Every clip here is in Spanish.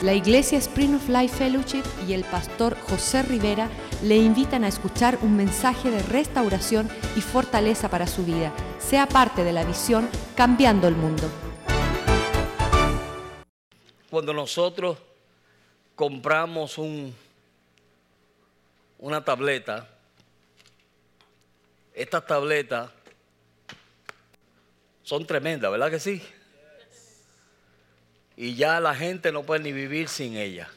La Iglesia Spring of Life Fellowship y el pastor José Rivera le invitan a escuchar un mensaje de restauración y fortaleza para su vida. Sea parte de la visión Cambiando el Mundo. Cuando nosotros compramos un, una tableta, estas tabletas son tremendas, ¿verdad que sí? Y ya la gente no puede ni vivir sin ella.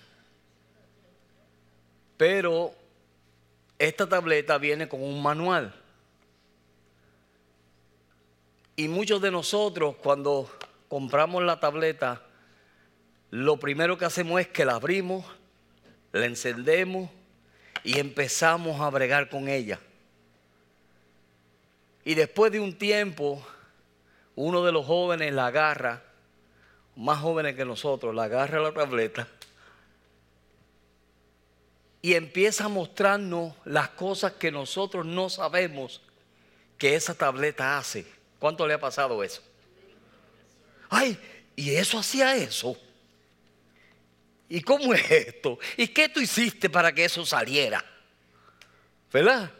Pero esta tableta viene con un manual. Y muchos de nosotros cuando compramos la tableta, lo primero que hacemos es que la abrimos, la encendemos y empezamos a bregar con ella. Y después de un tiempo, uno de los jóvenes la agarra más jóvenes que nosotros, la agarra la tableta y empieza a mostrarnos las cosas que nosotros no sabemos que esa tableta hace. ¿Cuánto le ha pasado eso? Ay, y eso hacía eso. ¿Y cómo es esto? ¿Y qué tú hiciste para que eso saliera? ¿Verdad?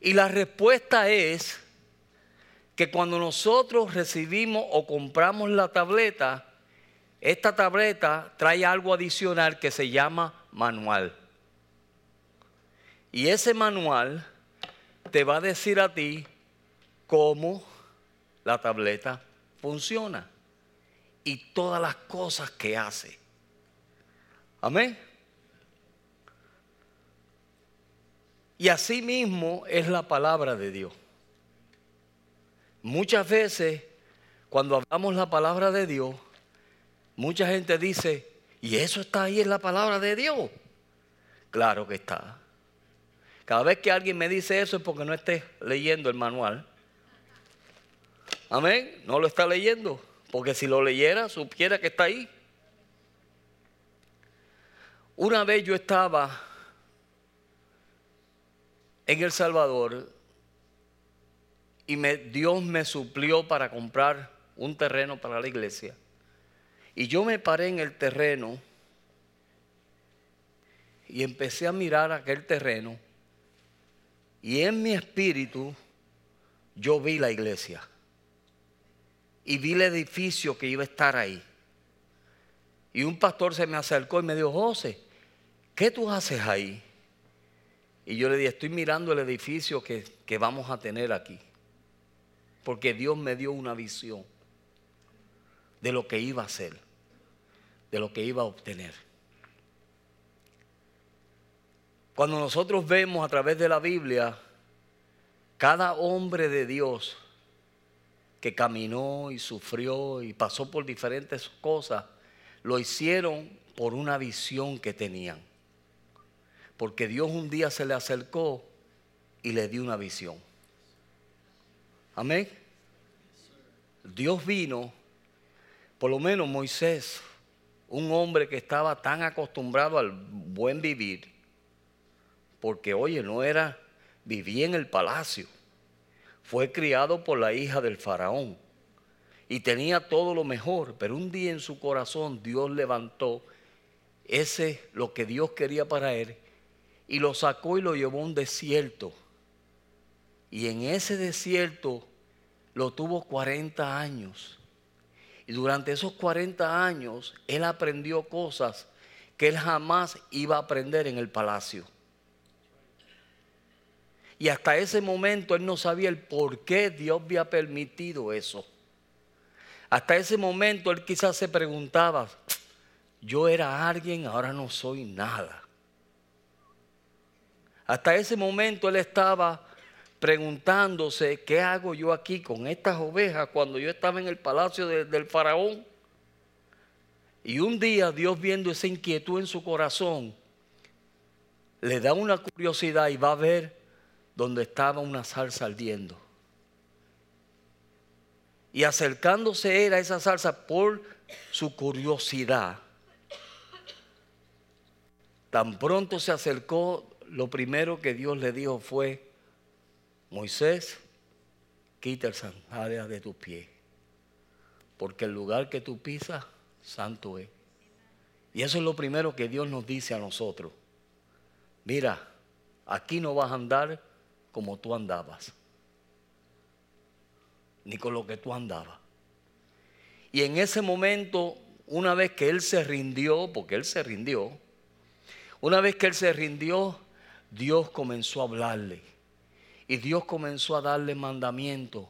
Y la respuesta es que cuando nosotros recibimos o compramos la tableta, esta tableta trae algo adicional que se llama manual. Y ese manual te va a decir a ti cómo la tableta funciona y todas las cosas que hace. Amén. Y así mismo es la palabra de Dios. Muchas veces, cuando hablamos la palabra de Dios, mucha gente dice, ¿y eso está ahí en la palabra de Dios? Claro que está. Cada vez que alguien me dice eso es porque no esté leyendo el manual. Amén. No lo está leyendo. Porque si lo leyera, supiera que está ahí. Una vez yo estaba en El Salvador y Dios me suplió para comprar un terreno para la iglesia. Y yo me paré en el terreno y empecé a mirar aquel terreno y en mi espíritu yo vi la iglesia y vi el edificio que iba a estar ahí. Y un pastor se me acercó y me dijo, José, ¿qué tú haces ahí? Y yo le dije, estoy mirando el edificio que, que vamos a tener aquí porque Dios me dio una visión de lo que iba a hacer, de lo que iba a obtener. Cuando nosotros vemos a través de la Biblia, cada hombre de Dios que caminó y sufrió y pasó por diferentes cosas, lo hicieron por una visión que tenían. Porque Dios un día se le acercó y le dio una visión. Amén. Dios vino, por lo menos Moisés, un hombre que estaba tan acostumbrado al buen vivir, porque oye, no era, vivía en el palacio, fue criado por la hija del faraón y tenía todo lo mejor, pero un día en su corazón Dios levantó ese, lo que Dios quería para él, y lo sacó y lo llevó a un desierto y en ese desierto lo tuvo 40 años. Y durante esos 40 años él aprendió cosas que él jamás iba a aprender en el palacio. Y hasta ese momento él no sabía el por qué Dios había permitido eso. Hasta ese momento él quizás se preguntaba, yo era alguien, ahora no soy nada. Hasta ese momento él estaba preguntándose, ¿qué hago yo aquí con estas ovejas cuando yo estaba en el palacio del faraón? Y un día Dios viendo esa inquietud en su corazón, le da una curiosidad y va a ver donde estaba una salsa ardiendo. Y acercándose él a esa salsa por su curiosidad, tan pronto se acercó, lo primero que Dios le dijo fue, Moisés, quita el sandalia de tu pie, porque el lugar que tú pisas santo es. Y eso es lo primero que Dios nos dice a nosotros. Mira, aquí no vas a andar como tú andabas, ni con lo que tú andabas. Y en ese momento, una vez que Él se rindió, porque Él se rindió, una vez que Él se rindió, Dios comenzó a hablarle. Y Dios comenzó a darle mandamientos.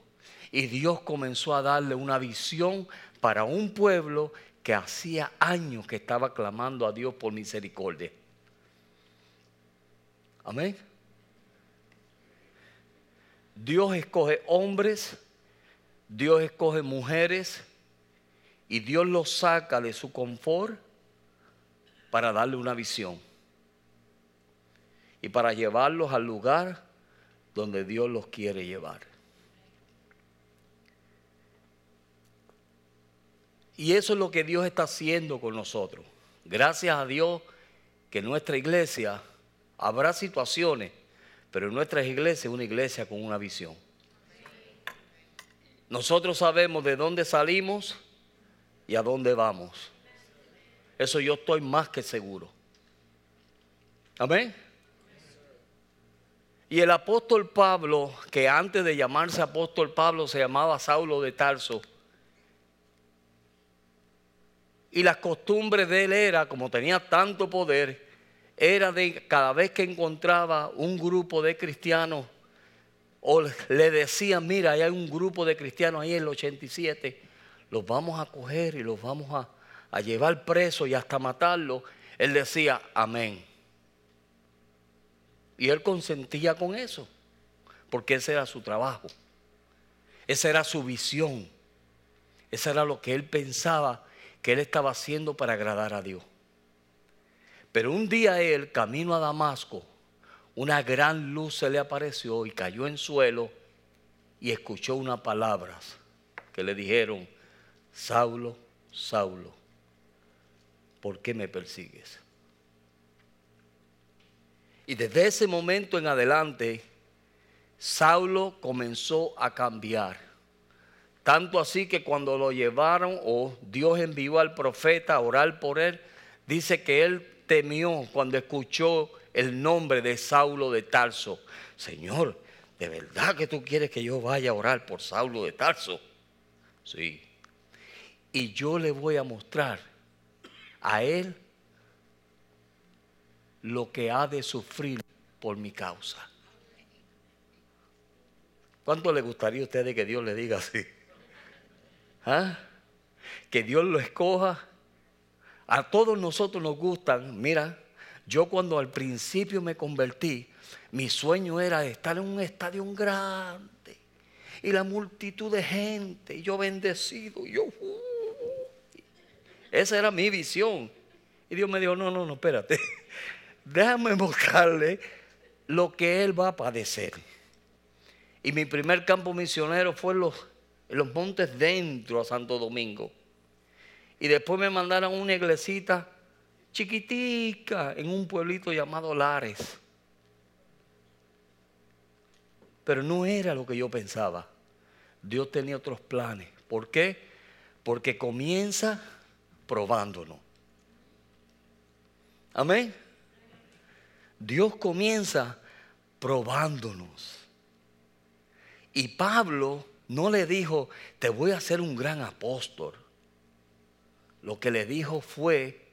Y Dios comenzó a darle una visión para un pueblo que hacía años que estaba clamando a Dios por misericordia. Amén. Dios escoge hombres, Dios escoge mujeres y Dios los saca de su confort para darle una visión y para llevarlos al lugar donde Dios los quiere llevar. Y eso es lo que Dios está haciendo con nosotros. Gracias a Dios que nuestra iglesia habrá situaciones, pero nuestra iglesia es una iglesia con una visión. Nosotros sabemos de dónde salimos y a dónde vamos. Eso yo estoy más que seguro. Amén. Y el apóstol Pablo, que antes de llamarse apóstol Pablo se llamaba Saulo de Tarso, y las costumbres de él era, como tenía tanto poder, era de cada vez que encontraba un grupo de cristianos, o le decían, mira, hay un grupo de cristianos ahí en el 87, los vamos a coger y los vamos a, a llevar presos y hasta matarlos. Él decía, amén. Y él consentía con eso, porque ese era su trabajo, esa era su visión, esa era lo que él pensaba que él estaba haciendo para agradar a Dios. Pero un día él, camino a Damasco, una gran luz se le apareció y cayó en suelo y escuchó unas palabras que le dijeron, Saulo, Saulo, ¿por qué me persigues? Y desde ese momento en adelante, Saulo comenzó a cambiar. Tanto así que cuando lo llevaron o Dios envió al profeta a orar por él, dice que él temió cuando escuchó el nombre de Saulo de Tarso. Señor, ¿de verdad que tú quieres que yo vaya a orar por Saulo de Tarso? Sí. Y yo le voy a mostrar a él lo que ha de sufrir por mi causa. ¿Cuánto le gustaría a ustedes que Dios le diga así? ¿Ah? Que Dios lo escoja. A todos nosotros nos gustan. Mira, yo cuando al principio me convertí, mi sueño era estar en un estadio grande y la multitud de gente, y yo bendecido, yo. Uh, esa era mi visión. Y Dios me dijo, no, no, no, espérate. Déjame mostrarle lo que Él va a padecer. Y mi primer campo misionero fue los en los montes dentro a Santo Domingo. Y después me mandaron a una iglesita chiquitica en un pueblito llamado Lares. Pero no era lo que yo pensaba. Dios tenía otros planes. ¿Por qué? Porque comienza probándonos. Amén. Dios comienza probándonos. Y Pablo no le dijo, te voy a hacer un gran apóstol. Lo que le dijo fue,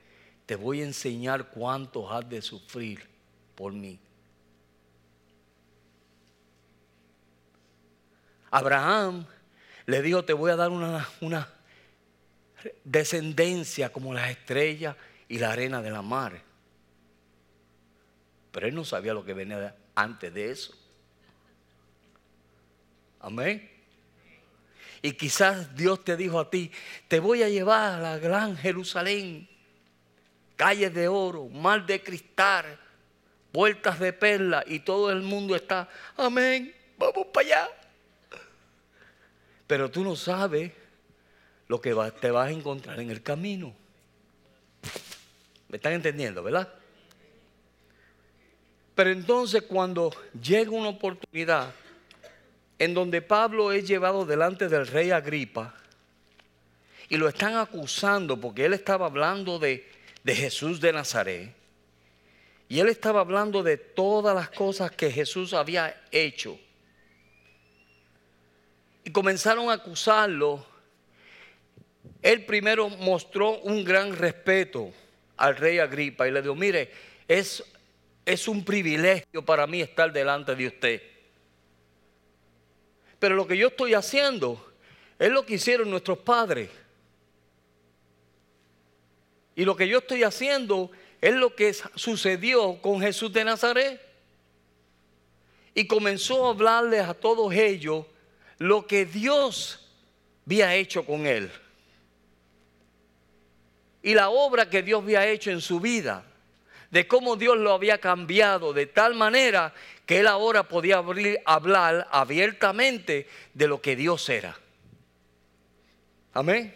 te voy a enseñar cuánto has de sufrir por mí. Abraham le dijo, te voy a dar una, una descendencia como las estrellas y la arena de la mar. Pero él no sabía lo que venía antes de eso. Amén. Y quizás Dios te dijo a ti, te voy a llevar a la gran Jerusalén, calles de oro, mar de cristal, puertas de perla y todo el mundo está, amén, vamos para allá. Pero tú no sabes lo que te vas a encontrar en el camino. ¿Me están entendiendo, verdad? Pero entonces cuando llega una oportunidad, en donde Pablo es llevado delante del rey Agripa y lo están acusando porque él estaba hablando de, de Jesús de Nazaret. Y él estaba hablando de todas las cosas que Jesús había hecho. Y comenzaron a acusarlo. Él primero mostró un gran respeto al rey Agripa y le dijo, mire, es, es un privilegio para mí estar delante de usted. Pero lo que yo estoy haciendo es lo que hicieron nuestros padres. Y lo que yo estoy haciendo es lo que sucedió con Jesús de Nazaret. Y comenzó a hablarles a todos ellos lo que Dios había hecho con él. Y la obra que Dios había hecho en su vida. De cómo Dios lo había cambiado de tal manera que él ahora podía hablar abiertamente de lo que Dios era. Amén.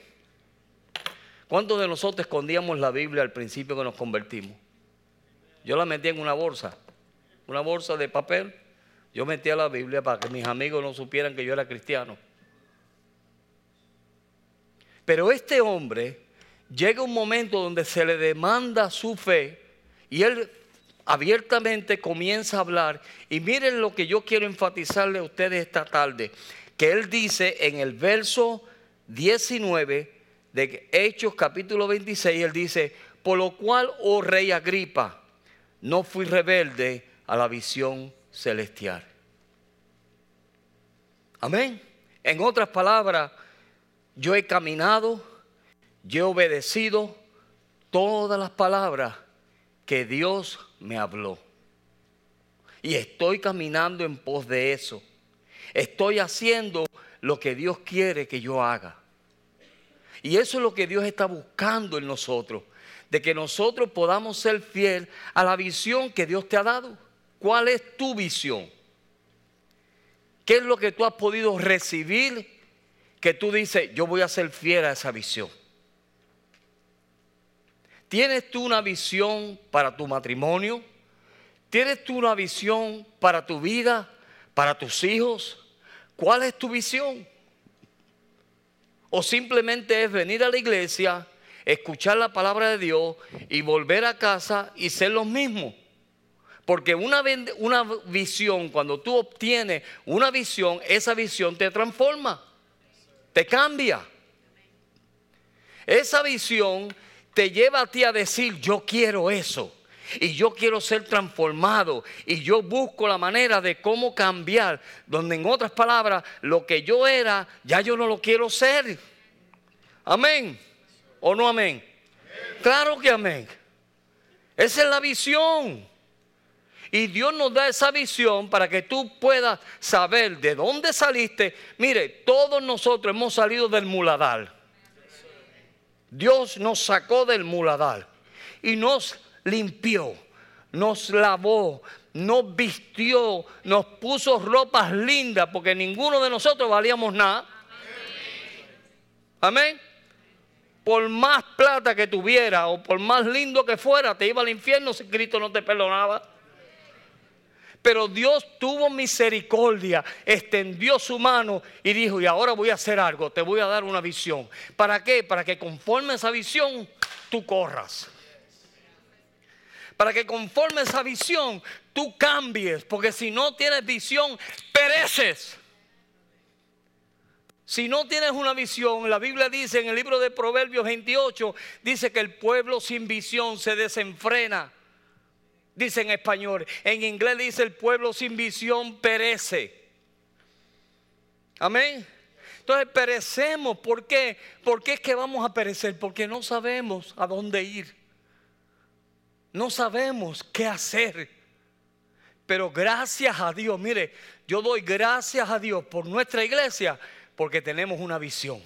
¿Cuántos de nosotros escondíamos la Biblia al principio que nos convertimos? Yo la metía en una bolsa, una bolsa de papel. Yo metía la Biblia para que mis amigos no supieran que yo era cristiano. Pero este hombre llega un momento donde se le demanda su fe y él abiertamente comienza a hablar. Y miren lo que yo quiero enfatizarle a ustedes esta tarde, que él dice en el verso 19 de Hechos capítulo 26, él dice, por lo cual, oh rey Agripa, no fui rebelde a la visión celestial. Amén. En otras palabras, yo he caminado, yo he obedecido todas las palabras que Dios me habló. Y estoy caminando en pos de eso. Estoy haciendo lo que Dios quiere que yo haga. Y eso es lo que Dios está buscando en nosotros. De que nosotros podamos ser fiel a la visión que Dios te ha dado. ¿Cuál es tu visión? ¿Qué es lo que tú has podido recibir que tú dices, yo voy a ser fiel a esa visión? ¿Tienes tú una visión para tu matrimonio? ¿Tienes tú una visión para tu vida, para tus hijos? ¿Cuál es tu visión? o simplemente es venir a la iglesia, escuchar la palabra de Dios y volver a casa y ser los mismos. Porque una, una visión, cuando tú obtienes una visión, esa visión te transforma, te cambia. Esa visión te lleva a ti a decir, yo quiero eso. Y yo quiero ser transformado. Y yo busco la manera de cómo cambiar. Donde en otras palabras, lo que yo era, ya yo no lo quiero ser. Amén. ¿O no amén? Claro que amén. Esa es la visión. Y Dios nos da esa visión para que tú puedas saber de dónde saliste. Mire, todos nosotros hemos salido del muladar. Dios nos sacó del muladar y nos limpió, nos lavó, nos vistió, nos puso ropas lindas, porque ninguno de nosotros valíamos nada. Amén. Por más plata que tuviera o por más lindo que fuera, te iba al infierno si Cristo no te perdonaba. Pero Dios tuvo misericordia, extendió su mano y dijo, y ahora voy a hacer algo, te voy a dar una visión. ¿Para qué? Para que conforme a esa visión tú corras para que conforme esa visión tú cambies, porque si no tienes visión, pereces. Si no tienes una visión, la Biblia dice en el libro de Proverbios 28, dice que el pueblo sin visión se desenfrena. Dice en español, en inglés dice el pueblo sin visión perece. Amén. Entonces perecemos, ¿por qué? ¿Por qué es que vamos a perecer? Porque no sabemos a dónde ir no sabemos qué hacer. Pero gracias a Dios, mire, yo doy gracias a Dios por nuestra iglesia porque tenemos una visión.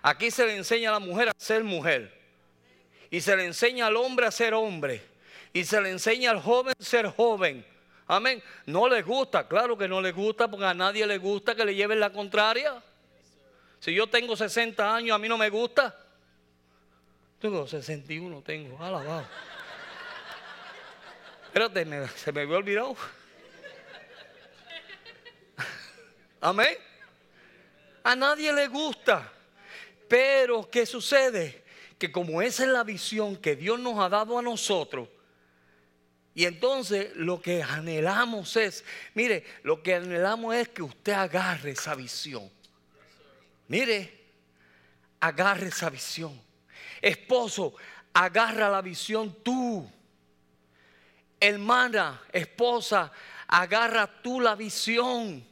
Aquí se le enseña a la mujer a ser mujer. Y se le enseña al hombre a ser hombre. Y se le enseña al joven ser joven. Amén. No les gusta, claro que no les gusta porque a nadie le gusta que le lleven la contraria. Si yo tengo 60 años, a mí no me gusta. Tengo 61, tengo, alabado. Espérate, se me había olvidado. Amén. A nadie le gusta. Pero, ¿qué sucede? Que como esa es la visión que Dios nos ha dado a nosotros, y entonces lo que anhelamos es, mire, lo que anhelamos es que usted agarre esa visión. Mire, agarre esa visión. Esposo, agarra la visión tú. Hermana, esposa, agarra tú la visión.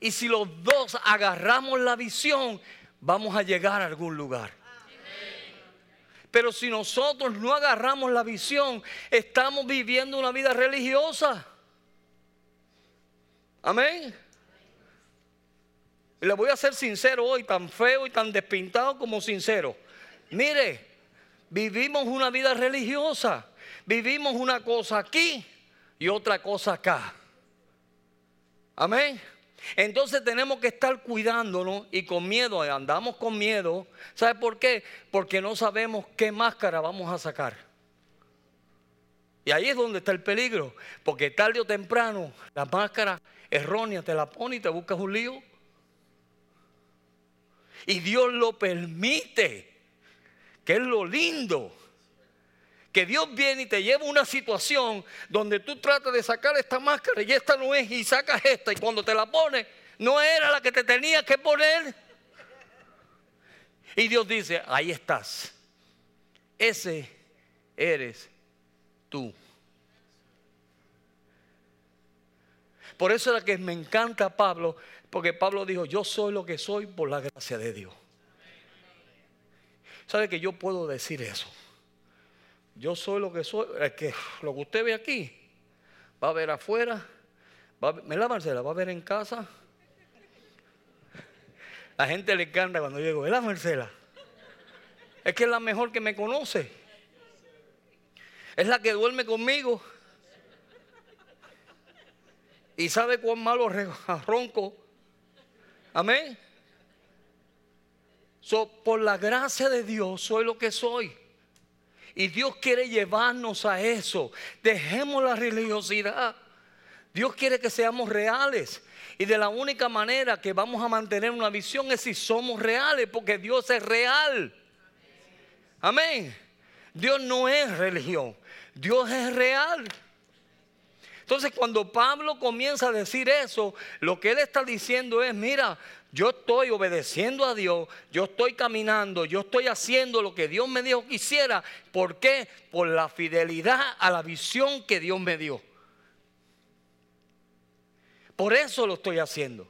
Y si los dos agarramos la visión, vamos a llegar a algún lugar. Pero si nosotros no agarramos la visión, estamos viviendo una vida religiosa. Amén. Le voy a ser sincero hoy, tan feo y tan despintado como sincero. Mire, vivimos una vida religiosa. Vivimos una cosa aquí y otra cosa acá. Amén. Entonces tenemos que estar cuidándonos y con miedo, andamos con miedo. ¿Sabe por qué? Porque no sabemos qué máscara vamos a sacar. Y ahí es donde está el peligro, porque tarde o temprano la máscara errónea te la pone y te buscas un lío. Y Dios lo permite, que es lo lindo. Que Dios viene y te lleva una situación donde tú tratas de sacar esta máscara y esta no es y sacas esta y cuando te la pones no era la que te tenías que poner. Y Dios dice, ahí estás. Ese eres tú. Por eso es que me encanta Pablo, porque Pablo dijo, yo soy lo que soy por la gracia de Dios. ¿Sabe que yo puedo decir eso? Yo soy lo que soy, es que lo que usted ve aquí, va a ver afuera, va a la Marcela? ¿Va a ver en casa? La gente le encanta cuando yo digo, la Marcela? Es que es la mejor que me conoce. Es la que duerme conmigo. Y sabe cuán malo ronco. Amén. por la gracia de Dios soy lo que soy. Y Dios quiere llevarnos a eso. Dejemos la religiosidad. Dios quiere que seamos reales. Y de la única manera que vamos a mantener una visión es si somos reales, porque Dios es real. Amén. Dios no es religión, Dios es real. Entonces cuando Pablo comienza a decir eso, lo que él está diciendo es, mira, yo estoy obedeciendo a Dios, yo estoy caminando, yo estoy haciendo lo que Dios me dijo que hiciera. ¿Por qué? Por la fidelidad a la visión que Dios me dio. Por eso lo estoy haciendo.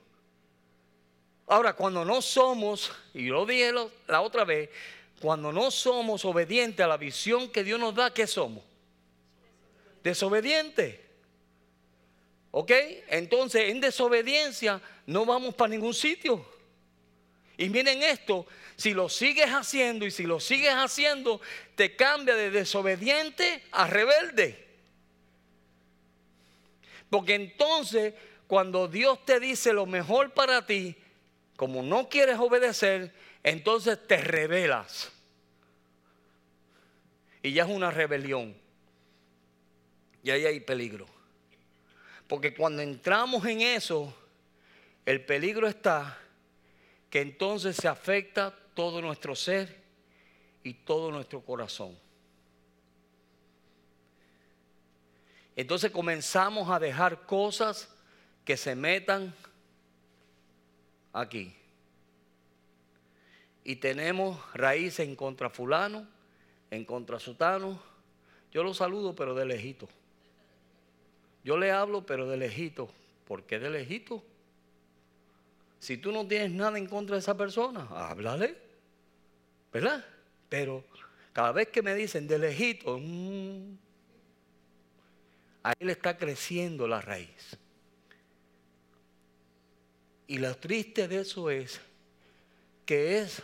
Ahora, cuando no somos, y lo dije la otra vez, cuando no somos obedientes a la visión que Dios nos da, ¿qué somos? Desobedientes. ¿Ok? Entonces, en desobediencia no vamos para ningún sitio. Y miren esto, si lo sigues haciendo y si lo sigues haciendo, te cambia de desobediente a rebelde. Porque entonces, cuando Dios te dice lo mejor para ti, como no quieres obedecer, entonces te rebelas. Y ya es una rebelión. Y ahí hay peligro. Porque cuando entramos en eso, el peligro está que entonces se afecta todo nuestro ser y todo nuestro corazón. Entonces comenzamos a dejar cosas que se metan aquí. Y tenemos raíces en contra fulano, en contra sutano. Yo lo saludo, pero de lejito. Yo le hablo, pero de lejito. ¿Por qué de lejito? Si tú no tienes nada en contra de esa persona, háblale. ¿Verdad? Pero cada vez que me dicen de lejito, mm, ahí le está creciendo la raíz. Y lo triste de eso es que es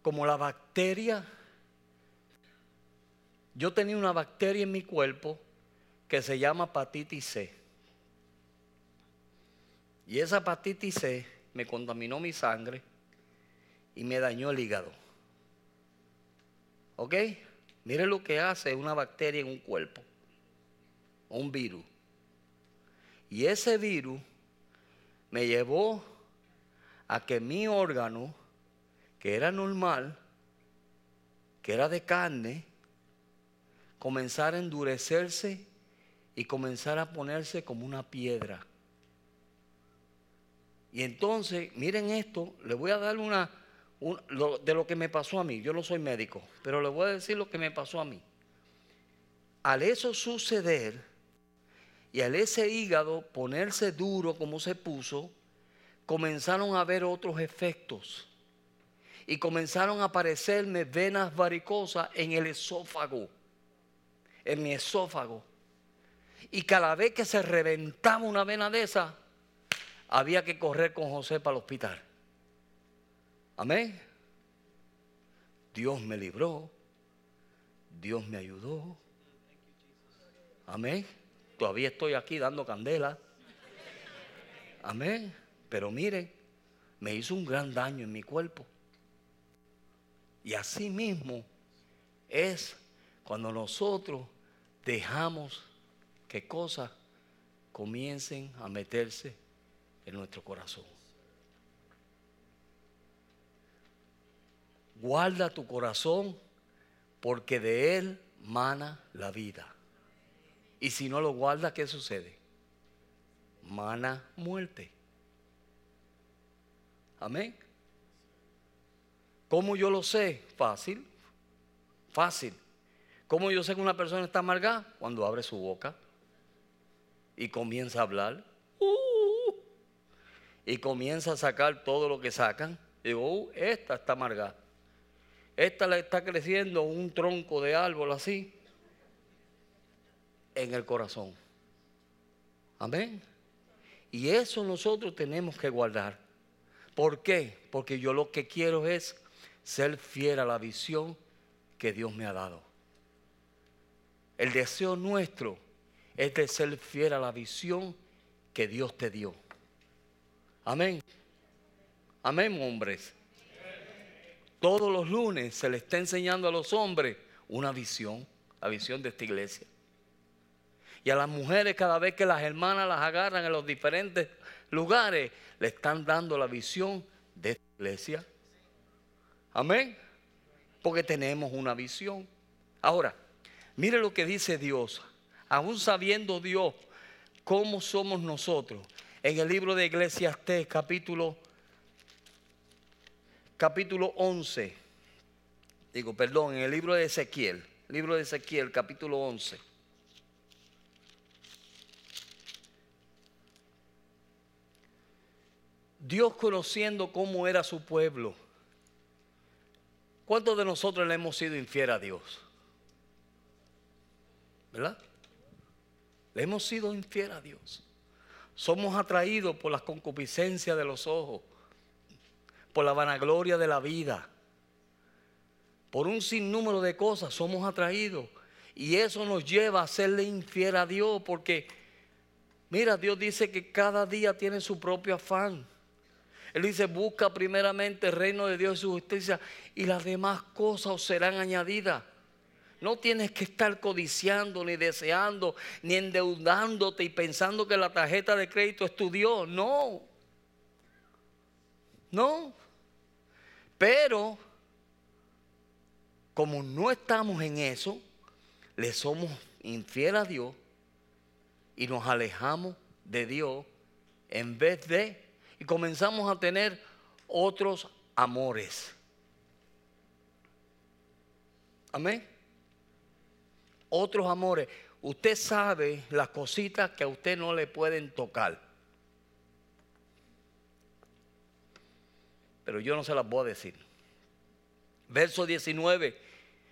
como la bacteria. Yo tenía una bacteria en mi cuerpo que se llama hepatitis C. Y esa hepatitis C me contaminó mi sangre y me dañó el hígado. ¿Ok? Mire lo que hace una bacteria en un cuerpo, un virus. Y ese virus me llevó a que mi órgano, que era normal, que era de carne, comenzara a endurecerse y comenzara a ponerse como una piedra. Y entonces, miren esto, le voy a dar una, de lo que me pasó a mí. Yo no soy médico, pero le voy a decir lo que me pasó a mí. Al eso suceder y al ese hígado ponerse duro como se puso, comenzaron a haber otros efectos. Y comenzaron a aparecerme venas varicosas en el esófago, en mi esófago. Y cada vez que se reventaba una vena de esa, había que correr con José para el hospital. Amén. Dios me libró. Dios me ayudó. Amén. Todavía estoy aquí dando candela. Amén. Pero mire, me hizo un gran daño en mi cuerpo. Y así mismo es cuando nosotros dejamos que cosas comiencen a meterse en nuestro corazón. Guarda tu corazón porque de él mana la vida. Y si no lo guarda, ¿qué sucede? Mana muerte. Amén. ¿Cómo yo lo sé? Fácil. Fácil. ¿Cómo yo sé que una persona está amargada? Cuando abre su boca y comienza a hablar. Uh, y comienza a sacar todo lo que sacan. Digo, uh, esta está amargada. Esta le está creciendo un tronco de árbol así en el corazón. Amén. Y eso nosotros tenemos que guardar. ¿Por qué? Porque yo lo que quiero es ser fiel a la visión que Dios me ha dado. El deseo nuestro es de ser fiel a la visión que Dios te dio. Amén. Amén, hombres. Todos los lunes se le está enseñando a los hombres una visión, la visión de esta iglesia. Y a las mujeres cada vez que las hermanas las agarran en los diferentes lugares, le están dando la visión de esta iglesia. Amén. Porque tenemos una visión. Ahora, mire lo que dice Dios. Aún sabiendo Dios cómo somos nosotros. En el libro de Eclesiastés, capítulo, capítulo 11. Digo, perdón, en el libro de Ezequiel. Libro de Ezequiel, capítulo 11. Dios conociendo cómo era su pueblo. ¿Cuántos de nosotros le hemos sido infiel a Dios? ¿Verdad? Le hemos sido infiel a Dios. Somos atraídos por las concupiscencias de los ojos, por la vanagloria de la vida, por un sinnúmero de cosas somos atraídos. Y eso nos lleva a serle infiel a Dios, porque, mira, Dios dice que cada día tiene su propio afán. Él dice, busca primeramente el reino de Dios y su justicia y las demás cosas os serán añadidas. No tienes que estar codiciando, ni deseando, ni endeudándote y pensando que la tarjeta de crédito es tu Dios. No. No. Pero, como no estamos en eso, le somos infiel a Dios y nos alejamos de Dios en vez de y comenzamos a tener otros amores. Amén. Otros amores. Usted sabe las cositas que a usted no le pueden tocar. Pero yo no se las voy a decir. Verso 19.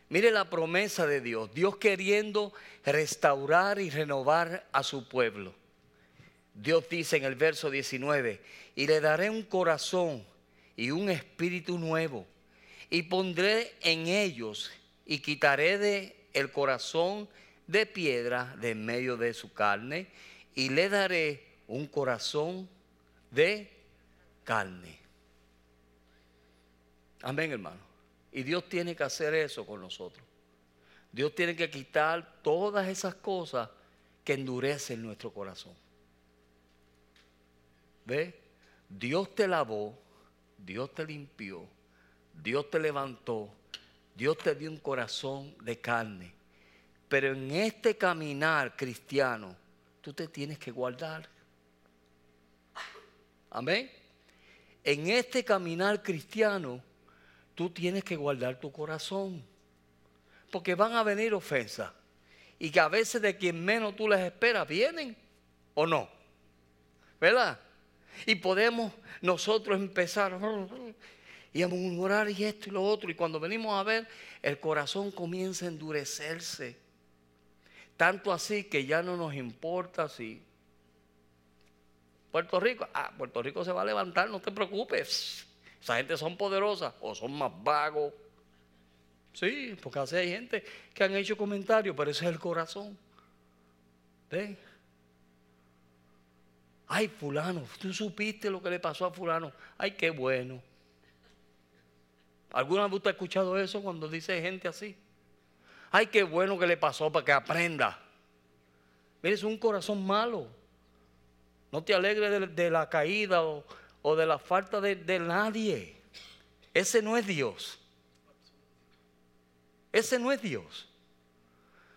Mire la promesa de Dios. Dios queriendo restaurar y renovar a su pueblo. Dios dice en el verso 19, y le daré un corazón y un espíritu nuevo, y pondré en ellos y quitaré de el corazón de piedra de en medio de su carne, y le daré un corazón de carne. Amén, hermano. Y Dios tiene que hacer eso con nosotros. Dios tiene que quitar todas esas cosas que endurecen nuestro corazón. ¿Ve? Dios te lavó, Dios te limpió, Dios te levantó, Dios te dio un corazón de carne. Pero en este caminar cristiano, tú te tienes que guardar. Amén. En este caminar cristiano, tú tienes que guardar tu corazón. Porque van a venir ofensas. Y que a veces de quien menos tú les esperas, vienen o no. ¿Verdad? Y podemos nosotros empezar y a murmurar y esto y lo otro. Y cuando venimos a ver, el corazón comienza a endurecerse. Tanto así que ya no nos importa si Puerto Rico, ah, Puerto Rico se va a levantar, no te preocupes. Esa gente son poderosas o son más vagos. Sí, porque así hay gente que han hecho comentarios, pero ese es el corazón. ¿Ven? Ay, fulano, tú supiste lo que le pasó a fulano. Ay, qué bueno. ¿Alguna vez usted ha escuchado eso cuando dice gente así? Ay, qué bueno que le pasó para que aprenda. Mire, es un corazón malo. No te alegres de, la caída o, de la falta de, nadie. Ese no es Dios. Ese no es Dios.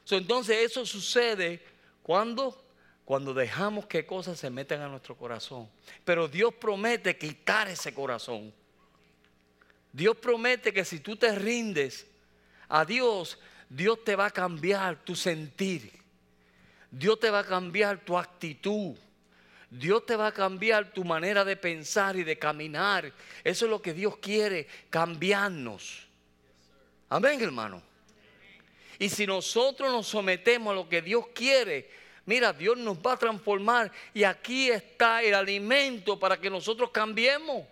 entonces eso sucede cuando cuando dejamos que cosas se metan a nuestro corazón. Pero Dios promete quitar ese corazón. Dios promete que si tú te rindes a Dios, Dios te va a cambiar tu sentir. Dios te va a cambiar tu actitud. Dios te va a cambiar tu manera de pensar y de caminar. Eso es lo que Dios quiere, cambiarnos. Amén, hermano. Y si nosotros nos sometemos a lo que Dios quiere, mira, Dios nos va a transformar y aquí está el alimento para que nosotros cambiemos.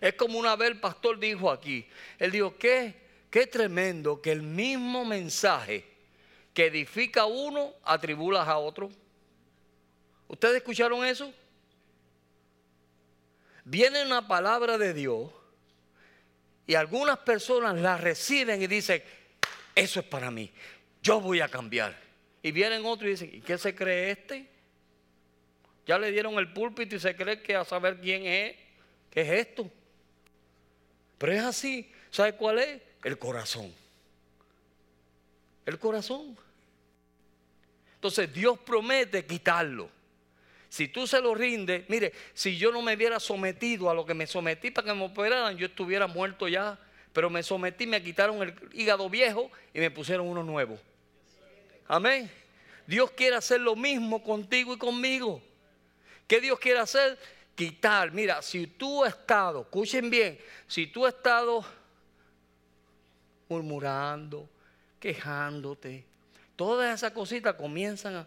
Es como una vez el pastor dijo aquí, él dijo, qué, qué tremendo que el mismo mensaje que edifica a uno atribulas a otro. ¿Ustedes escucharon eso? Viene una palabra de Dios y algunas personas la reciben y dicen, eso es para mí yo voy a cambiar. Y vienen otros y dicen, ¿y qué se cree este? Ya le dieron el púlpito y se cree que a saber quién es, qué es esto. Pero es así. ¿Sabe cuál es? El corazón. El corazón. Entonces Dios promete quitarlo. Si tú se lo rindes, mire, si yo no me hubiera sometido a lo que me sometí para que me operaran, yo estuviera muerto ya. Pero me sometí, me quitaron el hígado viejo y me pusieron uno nuevo. Amén. Dios quiere hacer lo mismo contigo y conmigo. ¿Qué Dios quiere hacer? Quitar. Mira, si tú has estado, escuchen bien, si tú has estado murmurando, quejándote, todas esas cositas comienzan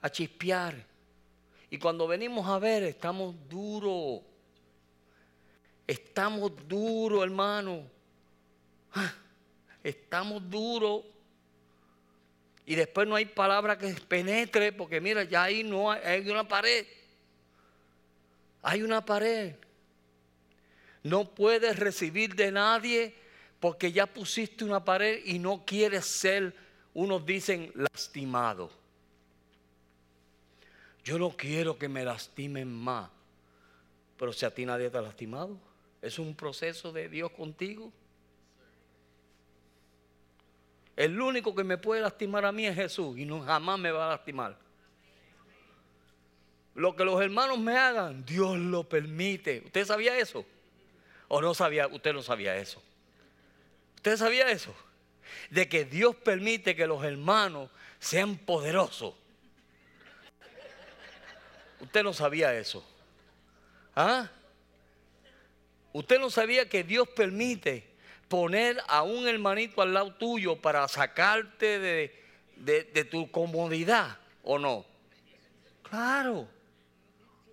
a, chispear. Y cuando venimos a ver, estamos duros. Estamos duros, hermano. Ah, estamos duros. Y después no hay palabra que penetre, porque mira, ya ahí no hay, hay una pared. Hay una pared. No puedes recibir de nadie porque ya pusiste una pared y no quieres ser, unos dicen, lastimado. Yo no quiero que me lastimen más. Pero si a ti nadie te ha lastimado, es un proceso de Dios contigo. El único que me puede lastimar a mí es Jesús y no jamás me va a lastimar. Lo que los hermanos me hagan, Dios lo permite. ¿Usted sabía eso? ¿O no sabía? Usted no sabía eso. ¿Usted sabía eso? De que Dios permite que los hermanos sean poderosos. Usted no sabía eso. ¿Ah? Usted no sabía que Dios permite poner a un hermanito al lado tuyo para sacarte de, tu comodidad o no? Claro.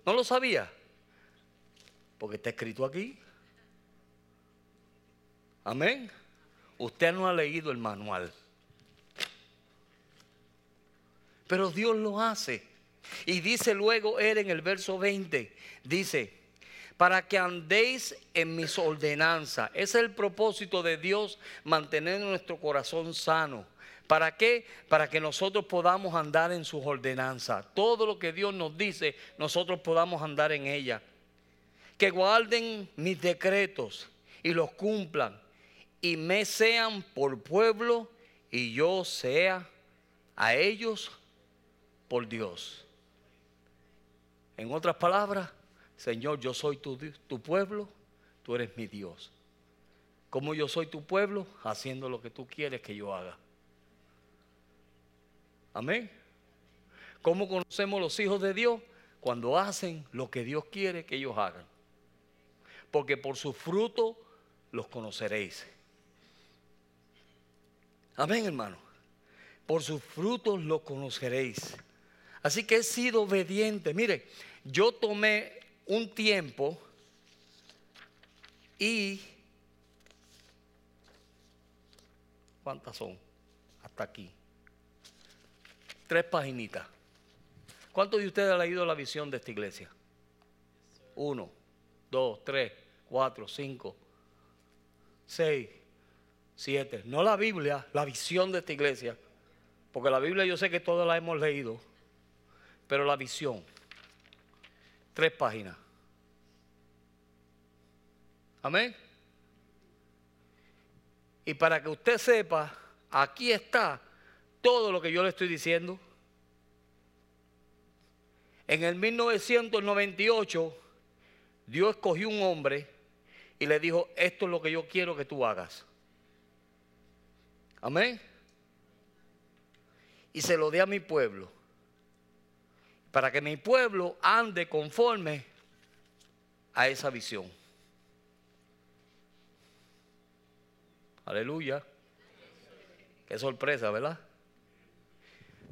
¿No lo sabía? Porque está escrito aquí. Amén. Usted no ha leído el manual. Pero Dios lo hace. Y dice luego él en el verso 20, dice, para que andéis en mis ordenanzas. Ese es el propósito de Dios, mantener nuestro corazón sano. ¿Para qué? Para que nosotros podamos andar en sus ordenanzas. Todo lo que Dios nos dice, nosotros podamos andar en ella. que guarden mis decretos y los cumplan, y me sean por pueblo y yo sea a ellos por Dios. En otras palabras, Señor, yo soy tu, tu pueblo, tú eres mi Dios. Como yo soy tu pueblo, haciendo lo que tú quieres que yo haga. Amén. ¿Cómo conocemos los hijos de Dios? Cuando hacen lo que Dios quiere que ellos hagan. Porque por su fruto los conoceréis. Amén, hermano. Por sus frutos los conoceréis. Así que he sido obediente. Mire, yo tomé un tiempo y... ¿Cuántas son? Hasta aquí. Tres paginitas. ¿Cuántos de ustedes han leído la visión de esta iglesia? Uno, dos, tres, cuatro, cinco, seis, siete. No la Biblia, la visión de esta iglesia. Porque la Biblia yo sé que todos la hemos leído. Pero la visión. Tres páginas. Amén. Y para que usted sepa, aquí está todo lo que yo le estoy diciendo. En el 1998, Dios escogió un hombre y le dijo, esto es lo que yo quiero que tú hagas. Amén. Y se lo di a mi pueblo. Para que mi pueblo ande conforme a esa visión. Aleluya. Qué sorpresa, ¿verdad?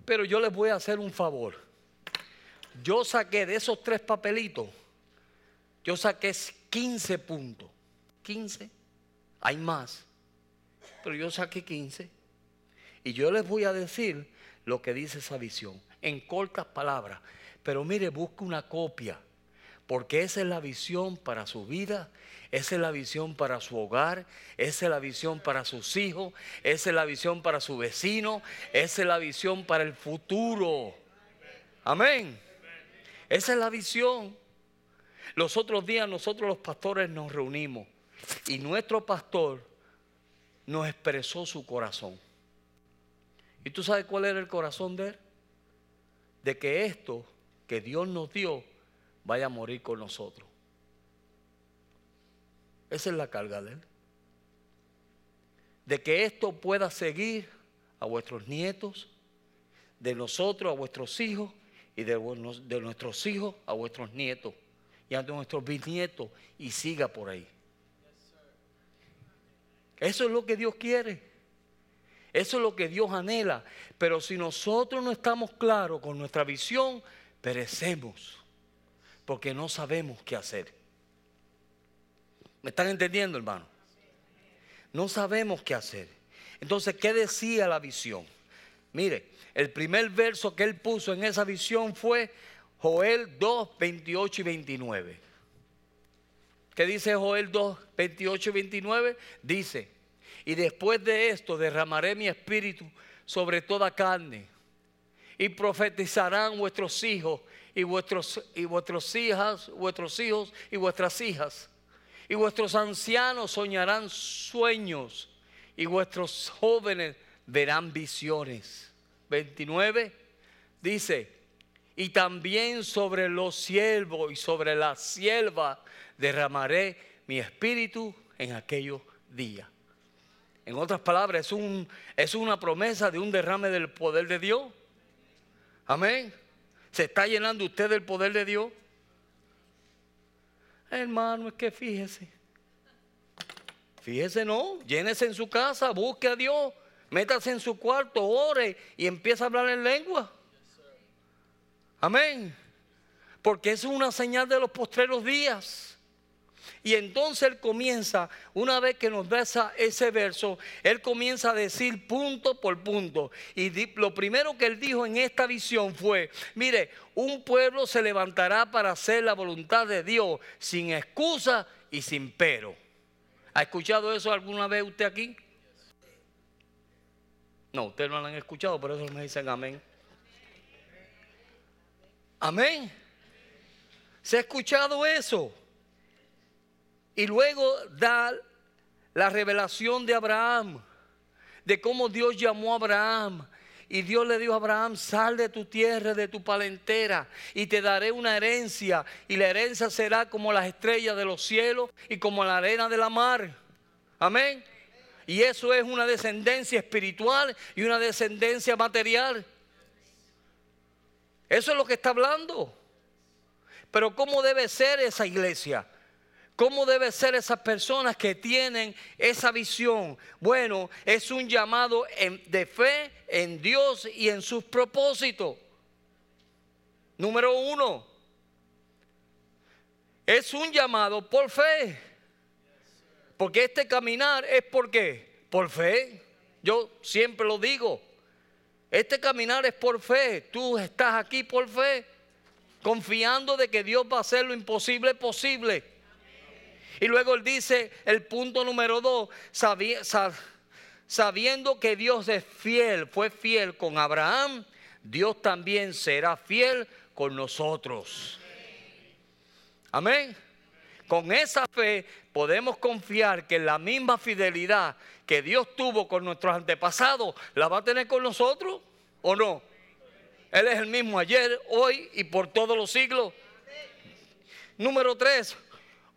Pero yo les voy a hacer un favor yo saqué de esos tres papelitos, yo saqué 15 puntos. 15, hay más, pero yo saqué 15. Y yo les voy a decir lo que dice esa visión, en cortas palabras. Pero mire, busque una copia, porque esa es la visión para su vida, esa es la visión para su hogar, esa es la visión para sus hijos, esa es la visión para su vecino, esa es la visión para el futuro. Amén. Esa es la visión. Los otros días nosotros los pastores nos reunimos y nuestro pastor nos expresó su corazón. ¿Y tú sabes cuál era el corazón de él? De que esto que Dios nos dio vaya a morir con nosotros. Esa es la carga de él. De que esto pueda seguir a vuestros nietos, de nosotros a vuestros hijos y de, de nuestros hijos a vuestros nietos y a nuestros bisnietos y siga por ahí. Eso es lo que Dios quiere. Eso es lo que Dios anhela. Pero si nosotros no estamos claros con nuestra visión, perecemos. Porque no sabemos qué hacer. ¿Me están entendiendo, hermano? No sabemos qué hacer. Entonces, ¿qué decía la visión? Mire, el primer verso que él puso en esa visión fue Joel 2, 28 y 29. ¿Qué dice Joel 2, 28 y 29? Dice, y después de esto derramaré mi espíritu sobre toda carne y profetizarán vuestros hijos y vuestros y vuestras hijas, vuestros hijos y vuestras hijas. Y vuestros ancianos soñarán sueños y vuestros jóvenes verán visiones. 29 dice, y también sobre los siervos y sobre la sierva derramaré mi espíritu en aquellos días. En otras palabras, es, un, es una promesa de un derrame del poder de Dios. Amén. ¿Se está llenando usted del poder de Dios? Hermano, es que fíjese. Fíjese, no. Llénese en su casa, busque a Dios. Métase en su cuarto, ore y empieza a hablar en lengua. Amén. Porque es una señal de los postreros días. Y entonces él comienza, una vez que nos da ese verso, él comienza a decir punto por punto. Y lo primero que él dijo en esta visión fue, mire, un pueblo se levantará para hacer la voluntad de Dios sin excusa y sin pero. ¿Ha escuchado eso alguna vez usted aquí? No, ustedes no lo han escuchado, por eso me dicen amén. Amén. ¿Se ha escuchado eso? Y luego da la revelación de Abraham, de cómo Dios llamó a Abraham. Y Dios le dijo a Abraham, sal de tu tierra, de tu palentera, y te daré una herencia. Y la herencia será como las estrellas de los cielos y como la arena de la mar. Amén. Y eso es una descendencia espiritual y una descendencia material. Eso es lo que está hablando. Pero ¿cómo debe ser esa iglesia? ¿Cómo debe ser esas personas que tienen esa visión? Bueno, es un llamado de fe en Dios y en sus propósitos. Número uno, es un llamado por fe. Porque este caminar es por qué? Por fe. Yo siempre lo digo. Este caminar es por fe. Tú estás aquí por fe, confiando de que Dios va a hacer lo imposible posible. Y luego él dice el punto número dos, sabiendo que Dios es fiel, fue fiel con Abraham, Dios también será fiel con nosotros. Amén. Con esa fe podemos confiar que la misma fidelidad que Dios tuvo con nuestros antepasados, la va a tener con nosotros o no. Él es el mismo ayer, hoy y por todos los siglos. Número tres,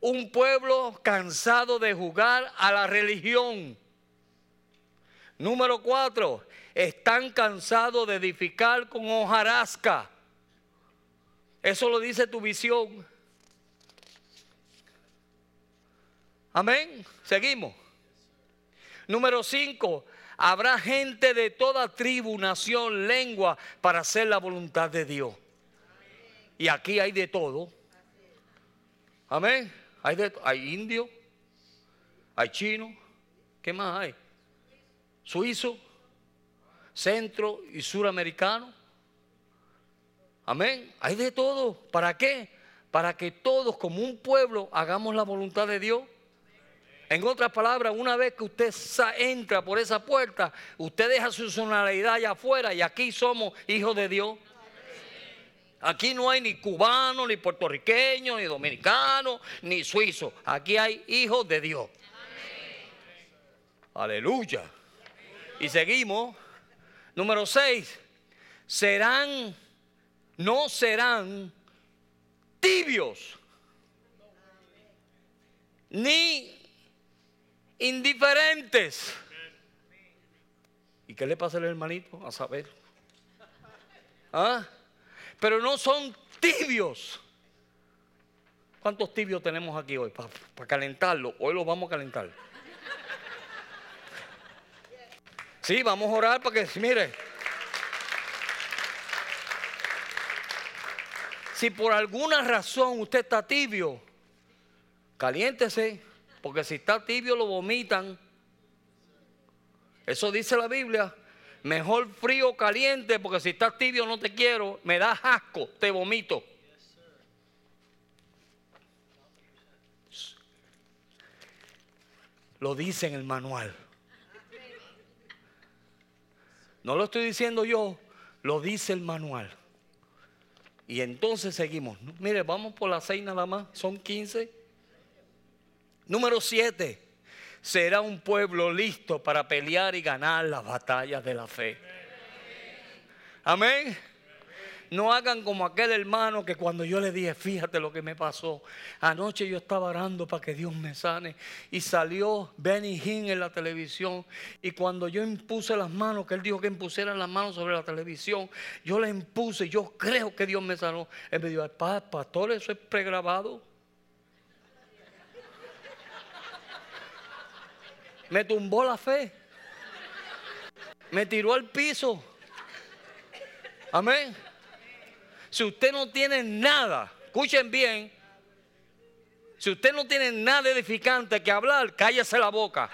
un pueblo cansado de jugar a la religión. Número cuatro, están cansados de edificar con hojarasca. Eso lo dice tu visión. Amén. Seguimos. Número cinco, habrá gente de toda tribu, nación, lengua para hacer la voluntad de Dios. Y aquí hay de todo. Amén. Hay, de, hay indio, hay chino, ¿qué más hay? Suizo, centro y suramericano. Amén. Hay de todo. ¿Para qué? Para que todos como un pueblo hagamos la voluntad de Dios. En otras palabras, una vez que usted entra por esa puerta, usted deja su personalidad allá afuera y aquí somos hijos de Dios. Aquí no hay ni cubano, ni puertorriqueño, ni dominicano, ni suizo. Aquí hay hijos de Dios. Aleluya. Y seguimos. Número 6. Serán, no serán tibios. Ni indiferentes. ¿Y qué le pasa al hermanito? A saber. ¿Ah? Pero no son tibios. ¿Cuántos tibios tenemos aquí hoy para calentarlo? Hoy los vamos a calentar. Sí, vamos a orar para que, mire, si por alguna razón usted está tibio, caliéntese, porque si está tibio lo vomitan. Eso dice la Biblia. Mejor frío caliente, porque si estás tibio no te quiero, me das asco, te vomito. Lo dice en el manual. No lo estoy diciendo yo, lo dice el manual. Y entonces seguimos. Mire, vamos por las seis nada más, son 15. Número 7 será un pueblo listo para pelear y ganar las batallas de la fe. Amén. No hagan como aquel hermano que cuando yo le dije, fíjate lo que me pasó. Anoche yo estaba orando para que Dios me sane. Y salió Benny Hinn en la televisión. Y cuando yo impuse las manos, que él dijo que impusiera las manos sobre la televisión, yo le impuse. Yo creo que Dios me sanó. Él me dijo, pastor, eso es pregrabado. Me tumbó la fe. Me tiró al piso. Amén. Si usted no tiene nada, escuchen bien, si usted no tiene nada edificante que hablar, cállese la boca.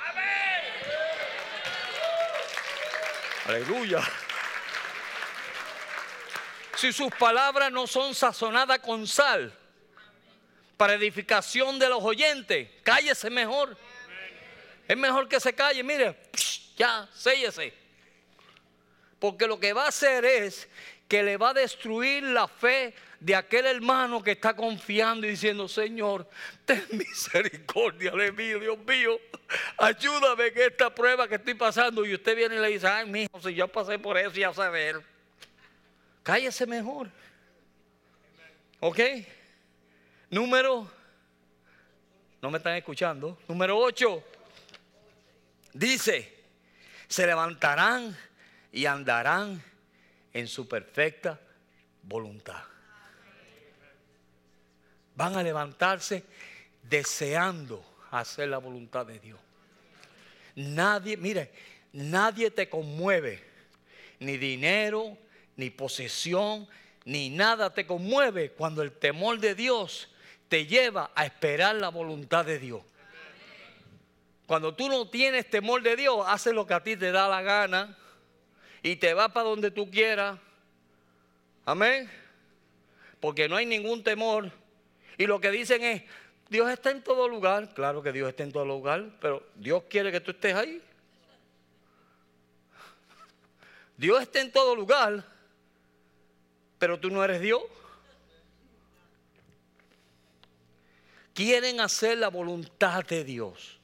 Aleluya. Si sus palabras no son sazonadas con sal para edificación de los oyentes, cállese mejor. Es mejor que se calle, mire, ya, séllese. Porque lo que va a hacer es que le va a destruir la fe de aquel hermano que está confiando y diciendo, Señor, ten misericordia de mí, Dios mío, ayúdame en esta prueba que estoy pasando. Y usted viene y le dice, ay, mijo, si yo pasé por eso, ya saber. Cállese mejor. ¿Ok? Número, no me están escuchando. Número 8. Dice, se levantarán y andarán en su perfecta voluntad. Van a levantarse deseando hacer la voluntad de Dios. Nadie, mire, nadie te conmueve, ni dinero, ni posesión, ni nada te conmueve cuando el temor de Dios te lleva a esperar la voluntad de Dios. Cuando tú no tienes temor de Dios, haces lo que a ti te da la gana y te vas para donde tú quieras. Amén. Porque no hay ningún temor. Y lo que dicen es, Dios está en todo lugar. Claro que Dios está en todo lugar, pero Dios quiere que tú estés ahí. Dios está en todo lugar, pero tú no eres Dios. Quieren hacer la voluntad de Dios.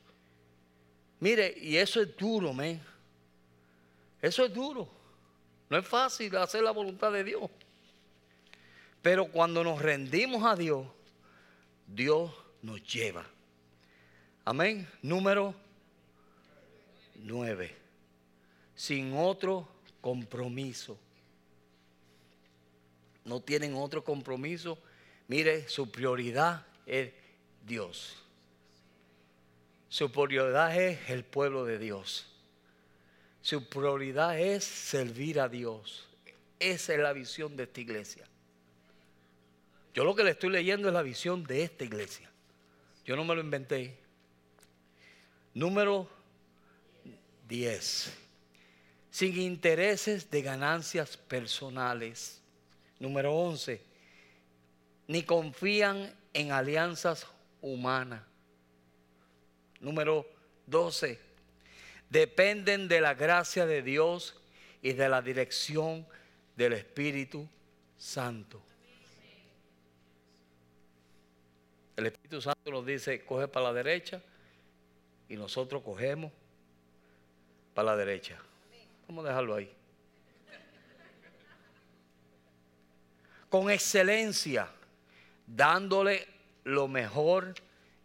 Mire, y eso es duro, men. Eso es duro. No es fácil hacer la voluntad de Dios. Pero cuando nos rendimos a Dios, Dios nos lleva. Amén. Número nueve. Sin otro compromiso. No tienen otro compromiso. Mire, su prioridad es Dios. Su prioridad es el pueblo de Dios. Su prioridad es servir a Dios. Esa es la visión de esta iglesia. Yo lo que le estoy leyendo es la visión de esta iglesia. Yo no me lo inventé. Número 10. Sin intereses de ganancias personales. Número 11. Ni confían en alianzas humanas. Número 12. Dependen de la gracia de Dios y de la dirección del Espíritu Santo. El Espíritu Santo nos dice, coge para la derecha y nosotros cogemos para la derecha. Vamos a dejarlo ahí. Con excelencia, dándole lo mejor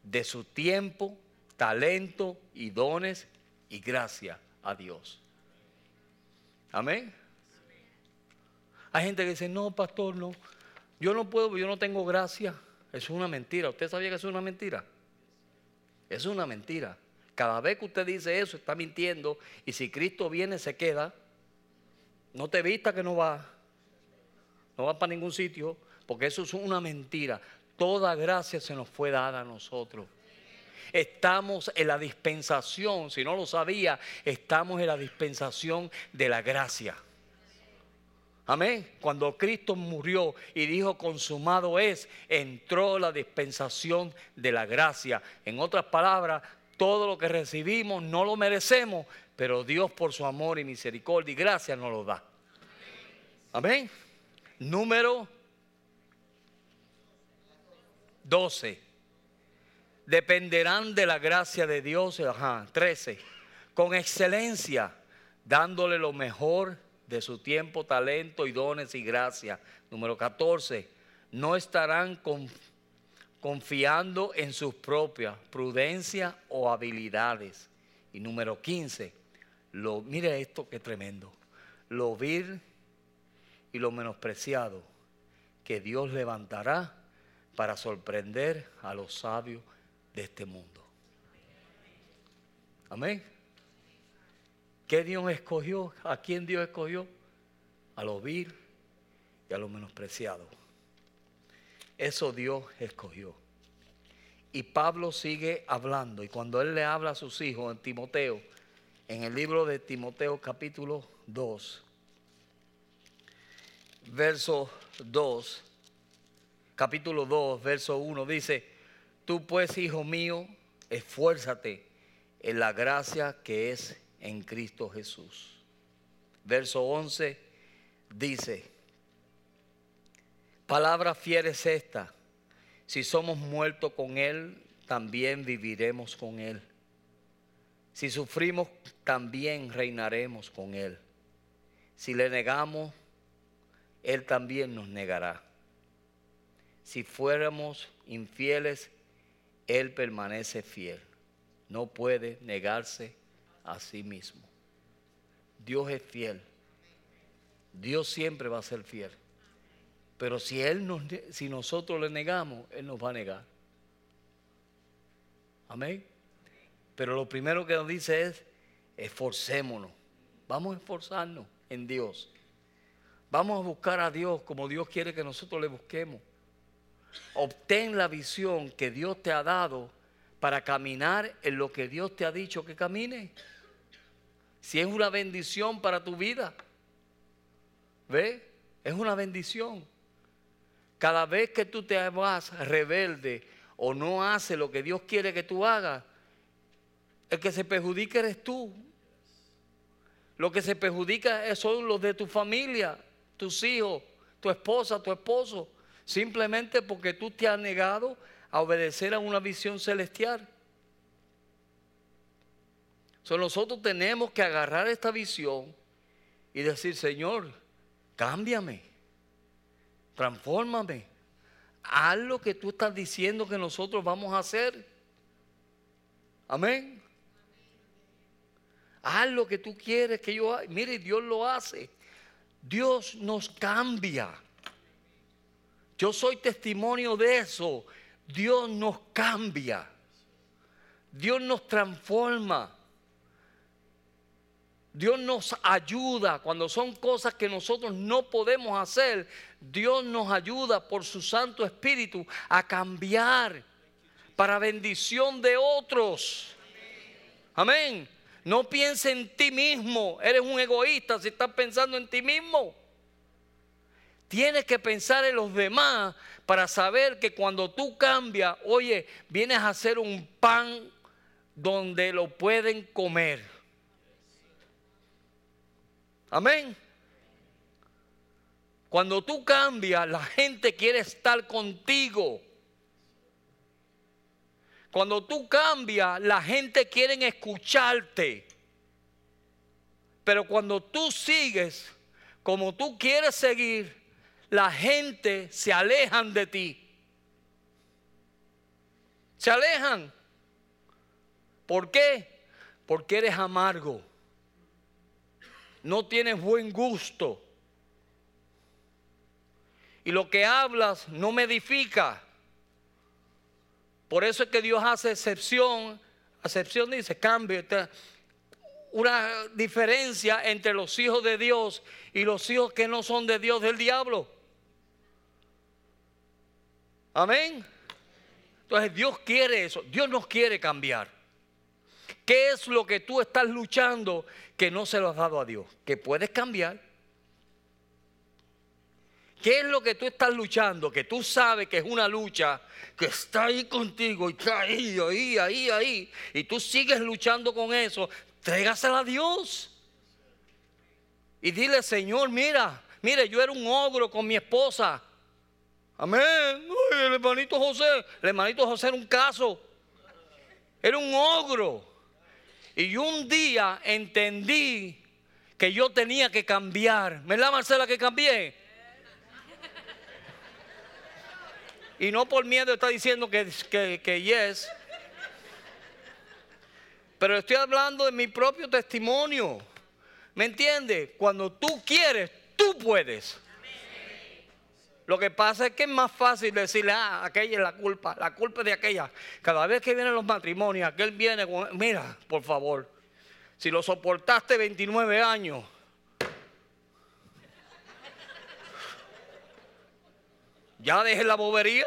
de su tiempo, talento y dones y gracia a Dios. Amén. Hay gente que dice, no, pastor, no, yo no puedo, yo no tengo gracia. Es una mentira. ¿Usted sabía que es una mentira? Es una mentira. Cada vez que usted dice eso, está mintiendo. Y si Cristo viene, se queda. No te vista que no va. No va para ningún sitio. Porque eso es una mentira. Toda gracia se nos fue dada a nosotros. Estamos en la dispensación, si no lo sabía, estamos en la dispensación de la gracia. Amén. Cuando Cristo murió y dijo consumado es, entró la dispensación de la gracia. En otras palabras, todo lo que recibimos no lo merecemos, pero Dios por su amor y misericordia y gracia nos lo da. Amén. Número 12. Dependerán de la gracia de Dios. Ajá. 13. Con excelencia, dándole lo mejor de su tiempo, talento y dones y gracia. Número 14, no estarán confiando en sus propias prudencia o habilidades. Y número 15, lo, mire esto que tremendo, lo vil y lo menospreciado que Dios levantará para sorprender a los sabios de este mundo. Amén. ¿Qué Dios escogió? ¿A quién Dios escogió? A lo vil y a lo menospreciado. Eso Dios escogió. Y Pablo sigue hablando. Y cuando él le habla a sus hijos en Timoteo, en el libro de Timoteo capítulo 2, verso 2, capítulo 2, verso 1, dice, tú pues, hijo mío, esfuérzate en la gracia que es en Cristo Jesús. Verso 11 dice, Palabra fiel es esta. Si somos muertos con Él, también viviremos con Él. Si sufrimos, también reinaremos con Él. Si le negamos, Él también nos negará. Si fuéramos infieles, Él permanece fiel. No puede negarse a sí mismo. Dios es fiel. Dios siempre va a ser fiel. Pero si él nos, si nosotros le negamos, él nos va a negar. Amén. Pero lo primero que nos dice es esforcémonos. Vamos a esforzarnos en Dios. Vamos a buscar a Dios como Dios quiere que nosotros le busquemos. Obtén la visión que Dios te ha dado para caminar en lo que Dios te ha dicho que camine. Si es una bendición para tu vida, ¿ve? Es una bendición. Cada vez que tú te vas rebelde o no haces lo que Dios quiere que tú hagas, el que se perjudica eres tú. Lo que se perjudica son los de tu familia, tus hijos, tu esposa, tu esposo, simplemente porque tú te has negado a obedecer a una visión celestial. nosotros tenemos que agarrar esta visión y decir, Señor, cámbiame, transfórmame, haz lo que tú estás diciendo que nosotros vamos a hacer. Amén. Haz lo que tú quieres que yo haga. Mire, Dios lo hace. Dios nos cambia. Yo soy testimonio de eso. Dios nos cambia. Dios nos transforma. Dios nos ayuda cuando son cosas que nosotros no podemos hacer. Dios nos ayuda por su Santo Espíritu a cambiar para bendición de otros. Amén. No piense en ti mismo. Eres un egoísta si estás pensando en ti mismo. Tienes que pensar en los demás para saber que cuando tú cambias, oye, vienes a hacer un pan donde lo pueden comer. Amén. Cuando tú cambias, la gente quiere estar contigo. Cuando tú cambias, la gente quiere escucharte. Pero cuando tú sigues como tú quieres seguir, la gente se alejan de ti. Se alejan. ¿Por qué? Porque eres amargo. No tienes buen gusto. Y lo que hablas no me edifica. Por eso es que Dios hace excepción. Excepción dice cambio. Una diferencia entre los hijos de Dios y los hijos que no son de Dios del diablo. Amén. Entonces Dios quiere eso. Dios nos quiere cambiar. ¿Qué es lo que tú estás luchando que no se lo has dado a Dios? Que puedes cambiar. ¿Qué es lo que tú estás luchando? Que tú sabes que es una lucha que está ahí contigo y está ahí, ahí, ahí, ahí. Y tú sigues luchando con eso. Trégasela a Dios. Y dile, Señor, mira, mire, yo era un ogro con mi esposa. Amén. el hermanito José, el hermanito José era un caso. Era un ogro. Y un día entendí que yo tenía que cambiar. ¿Verdad, Marcela, que cambié? Y no por miedo está diciendo que, que, que yes. Pero estoy hablando de mi propio testimonio. ¿Me entiendes? Cuando tú quieres, tú puedes. Lo que pasa es que es más fácil decirle, ah, aquella es la culpa, la culpa es de aquella. Cada vez que vienen los matrimonios, aquel viene con, mira, por favor, si lo soportaste 29 años, Ya dejen la bobería.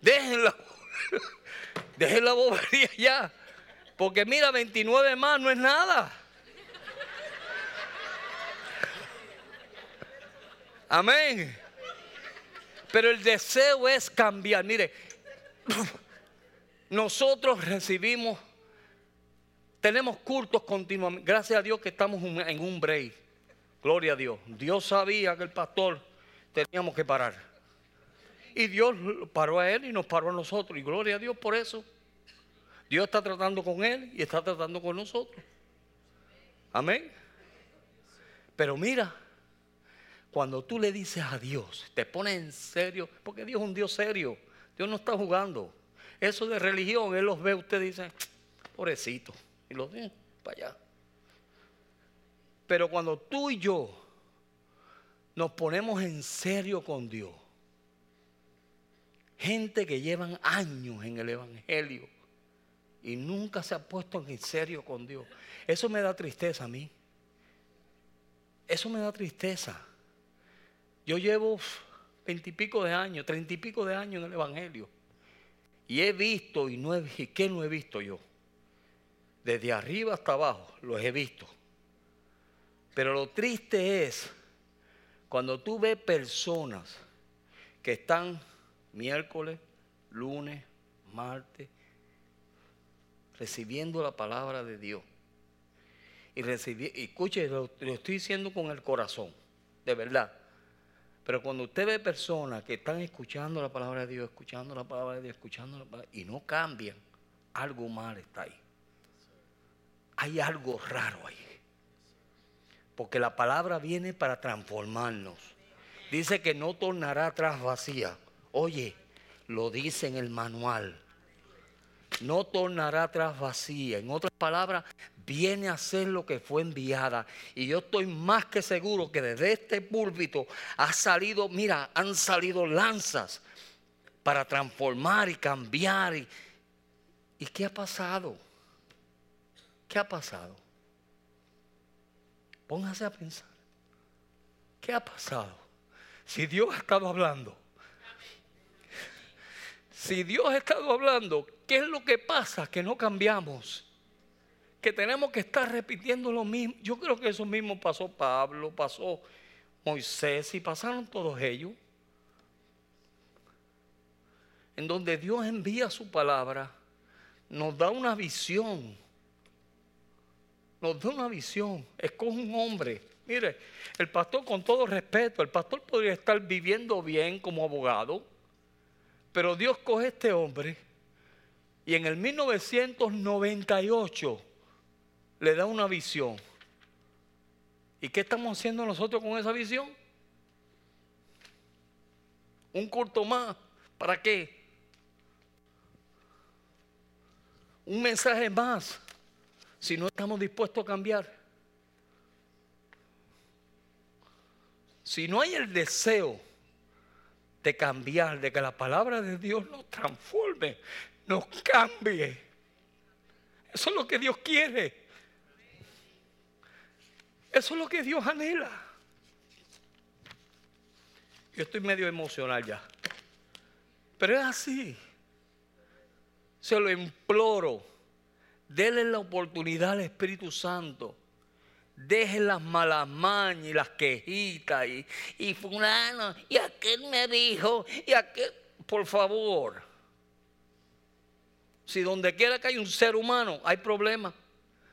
Dejen la, dejen la bobería ya. Porque mira, 29 más no es nada. Amén. Pero el deseo es cambiar. Mire, nosotros recibimos, tenemos cultos continuamente. Gracias a Dios que estamos en un break. Gloria a Dios. Dios sabía que el pastor teníamos que parar. Y Dios paró a él y nos paró a nosotros. Y gloria a Dios por eso. Dios está tratando con él y está tratando con nosotros. Amén. Pero mira, cuando tú le dices a Dios, te pones en serio, porque Dios es un Dios serio. Dios no está jugando. Eso de religión, Él los ve, usted dice, pobrecito. Y los ve para allá. Pero cuando tú y yo nos ponemos en serio con Dios, gente que llevan años en el Evangelio y nunca se ha puesto en serio con Dios, eso me da tristeza a mí. Eso me da tristeza. Yo llevo veintipico de años, treinta y pico de años en el Evangelio. Y he visto y no he visto, ¿qué no he visto yo? Desde arriba hasta abajo los he visto. Pero lo triste es cuando tú ves personas que están miércoles, lunes, martes, recibiendo la palabra de Dios. Y recibir, escuche, lo, lo estoy diciendo con el corazón, de verdad. Pero cuando usted ve personas que están escuchando la palabra de Dios, escuchando la palabra de Dios, escuchando la palabra, y no cambian, algo mal está ahí. Hay algo raro ahí. Porque la palabra viene para transformarnos. Dice que no tornará atrás vacía. Oye, lo dice en el manual. No tornará atrás vacía. En otras palabras, viene a ser lo que fue enviada. Y yo estoy más que seguro que desde este púlpito ha salido, mira, han salido lanzas para transformar y cambiar. ¿Y, ¿y qué ha pasado? ¿Qué ha pasado? Póngase a pensar. ¿Qué ha pasado? Si Dios ha estado hablando. Si Dios ha estado hablando, ¿qué es lo que pasa? Que no cambiamos. Que tenemos que estar repitiendo lo mismo. Yo creo que eso mismo pasó Pablo, pasó Moisés y pasaron todos ellos. En donde Dios envía su palabra, nos da una visión nos da una visión, escoge un hombre. Mire, el pastor con todo respeto, el pastor podría estar viviendo bien como abogado, pero Dios coge este hombre y en el 1998 le da una visión. ¿Y qué estamos haciendo nosotros con esa visión? Un corto más. ¿Para qué? Un mensaje más si no estamos dispuestos a cambiar. Si no hay el deseo de cambiar, de que la palabra de Dios nos transforme, nos cambie. Eso es lo que Dios quiere. Eso es lo que Dios anhela. Yo estoy medio emocional ya. Pero es así. Se lo imploro Dele la oportunidad al Espíritu Santo. Deje las malas mañas y las quejitas y, y fulano, y aquel me dijo, y aquel, por favor. Si donde quiera que hay un ser humano, hay problemas.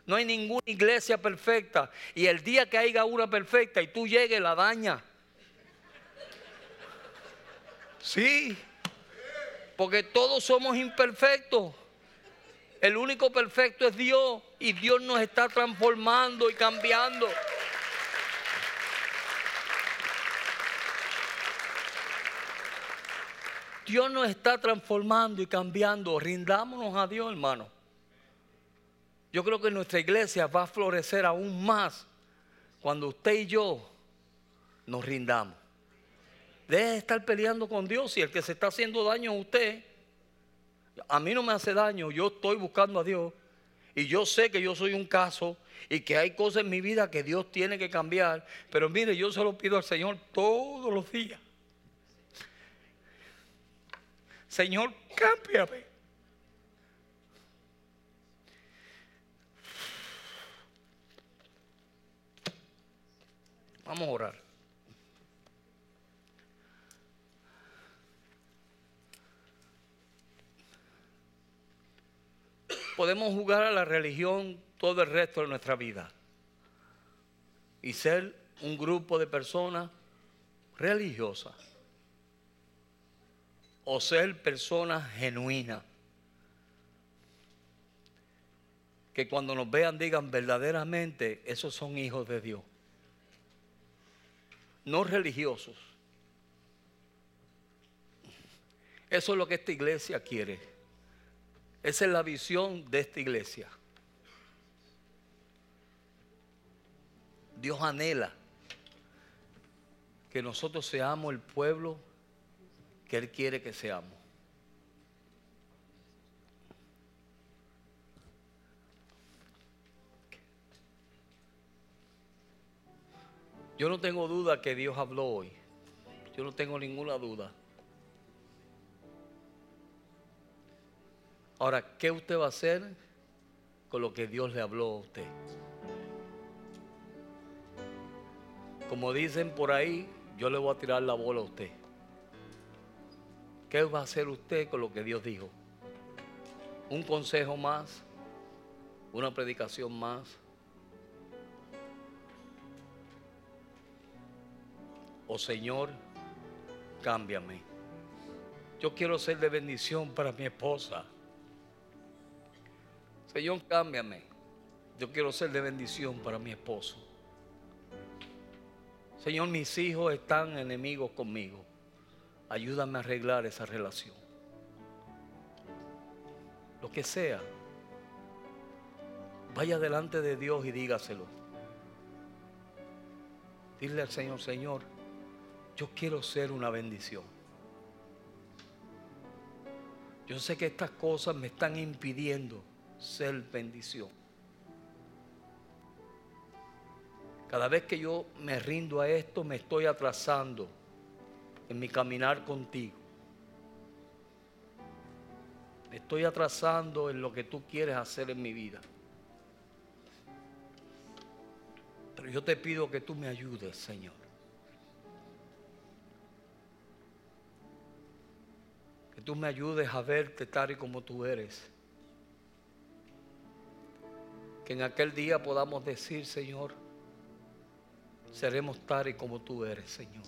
No hay ninguna iglesia perfecta. Y el día que haya una perfecta y tú llegues, la daña. Sí. Porque todos somos imperfectos. El único perfecto es Dios y Dios nos está transformando y cambiando. Dios nos está transformando y cambiando. Rindámonos a Dios, hermano. Yo creo que nuestra iglesia va a florecer aún más cuando usted y yo nos rindamos. Deje de estar peleando con Dios y el que se está haciendo daño a usted a mí no me hace daño, yo estoy buscando a Dios y yo sé que yo soy un caso y que hay cosas en mi vida que Dios tiene que cambiar, pero mire, yo se lo pido al Señor todos los días. Señor, cámbiame. Vamos a orar. podemos jugar a la religión todo el resto de nuestra vida y ser un grupo de personas religiosas o ser personas genuinas. Que cuando nos vean digan verdaderamente, esos son hijos de Dios. No religiosos. Eso es lo que esta iglesia quiere. Esa es la visión de esta iglesia. Dios anhela que nosotros seamos el pueblo que Él quiere que seamos. Yo no tengo duda que Dios habló hoy. Yo no tengo ninguna duda. Ahora, ¿qué usted va a hacer con lo que Dios le habló a usted? Como dicen por ahí, yo le voy a tirar la bola a usted. ¿Qué va a hacer usted con lo que Dios dijo? ¿Un consejo más? ¿Una predicación más? O Señor, cámbiame. Yo quiero ser de bendición para mi esposa. Señor, cámbiame. Yo quiero ser de bendición para mi esposo. Señor, mis hijos están enemigos conmigo. Ayúdame a arreglar esa relación. Lo que sea. Vaya delante de Dios y dígaselo. Dile al Señor, Señor, yo quiero ser una bendición. Yo sé que estas cosas me están impidiendo ser bendición. Cada vez que yo me rindo a esto, me estoy atrasando en mi caminar contigo. Me estoy atrasando en lo que tú quieres hacer en mi vida. Pero yo te pido que tú me ayudes, Señor. Que tú me ayudes a verte tal y como tú eres. Que en aquel día podamos decir, Señor, seremos tal y como tú eres, Señor.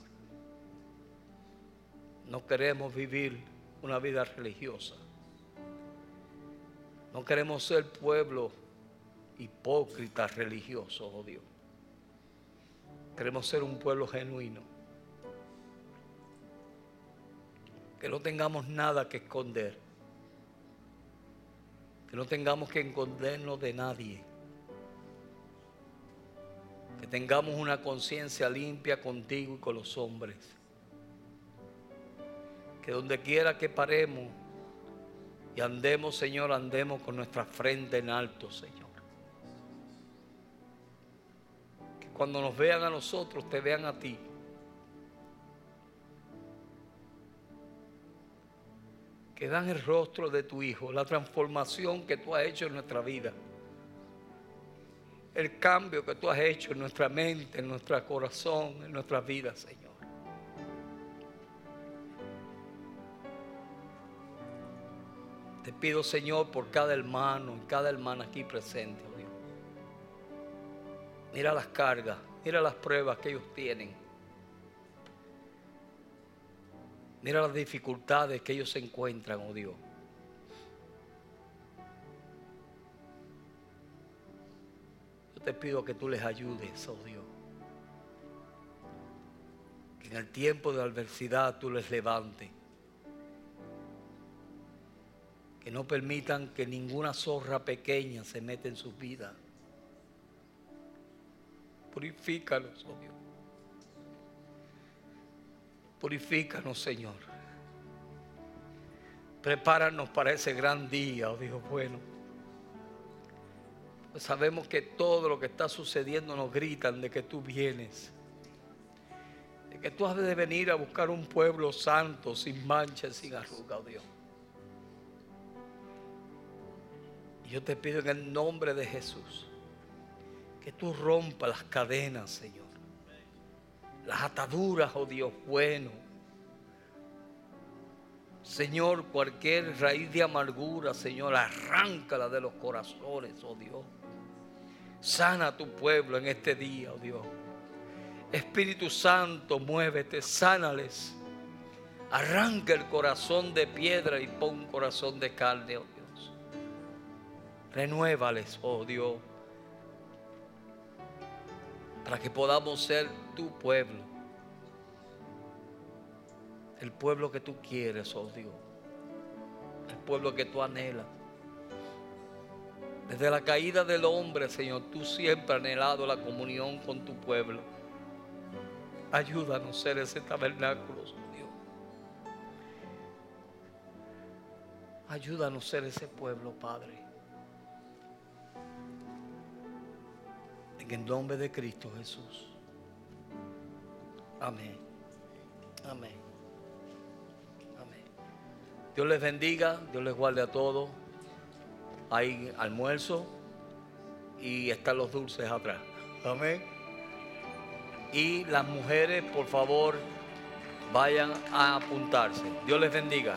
No queremos vivir una vida religiosa. No queremos ser pueblo hipócrita religioso, oh Dios. Queremos ser un pueblo genuino. Que no tengamos nada que esconder. Que no tengamos que escondernos de nadie. Que tengamos una conciencia limpia contigo y con los hombres que donde quiera que paremos y andemos, Señor, andemos con nuestra frente en alto, Señor. Que cuando nos vean a nosotros, te vean a ti. Que dan el rostro de tu Hijo, la transformación que tú has hecho en nuestra vida. El cambio que tú has hecho en nuestra mente, en nuestro corazón, en nuestra vida, Señor. Te pido, Señor, por cada hermano y cada hermana aquí presente, oh Dios. Mira las cargas, mira las pruebas que ellos tienen. Mira las dificultades que ellos se encuentran, oh Dios. Yo te pido que tú les ayudes, oh Dios. Que en el tiempo de adversidad tú les levantes. que no permitan que ninguna zorra pequeña se meta en sus vidas. Purifícanos, oh Dios. Purifícanos, Señor. Prepáranos para ese gran día, oh Dios bueno. Pues sabemos que todo lo que está sucediendo nos gritan de que tú vienes. De que tú has de venir a buscar un pueblo santo, sin mancha, sin arruga, oh Dios. Y yo te pido en el nombre de Jesús que tú rompas las cadenas, Señor. Las ataduras, oh Dios bueno. Señor, cualquier raíz de amargura, Señor, arráncala de los corazones, oh Dios. Sana a tu pueblo en este día, oh Dios. Espíritu Santo, muévete, sánales. Arranca el corazón de piedra y pon corazón de carne, oh Dios. Renuévales, oh Dios, para que podamos ser tu pueblo. El pueblo que tú quieres, oh Dios. El pueblo que tú anhelas. Desde la caída del hombre, Señor, tú siempre has anhelado la comunión con tu pueblo. Ayúdanos a ser ese tabernáculo, Dios. Ayúdanos a ser ese pueblo, Padre. En el nombre de Cristo Jesús. Amén. Amén. Amén. Dios les bendiga, Dios les guarde a todos. Hay almuerzo y están los dulces atrás. Amén. Y las mujeres, por favor, vayan a apuntarse. Dios les bendiga.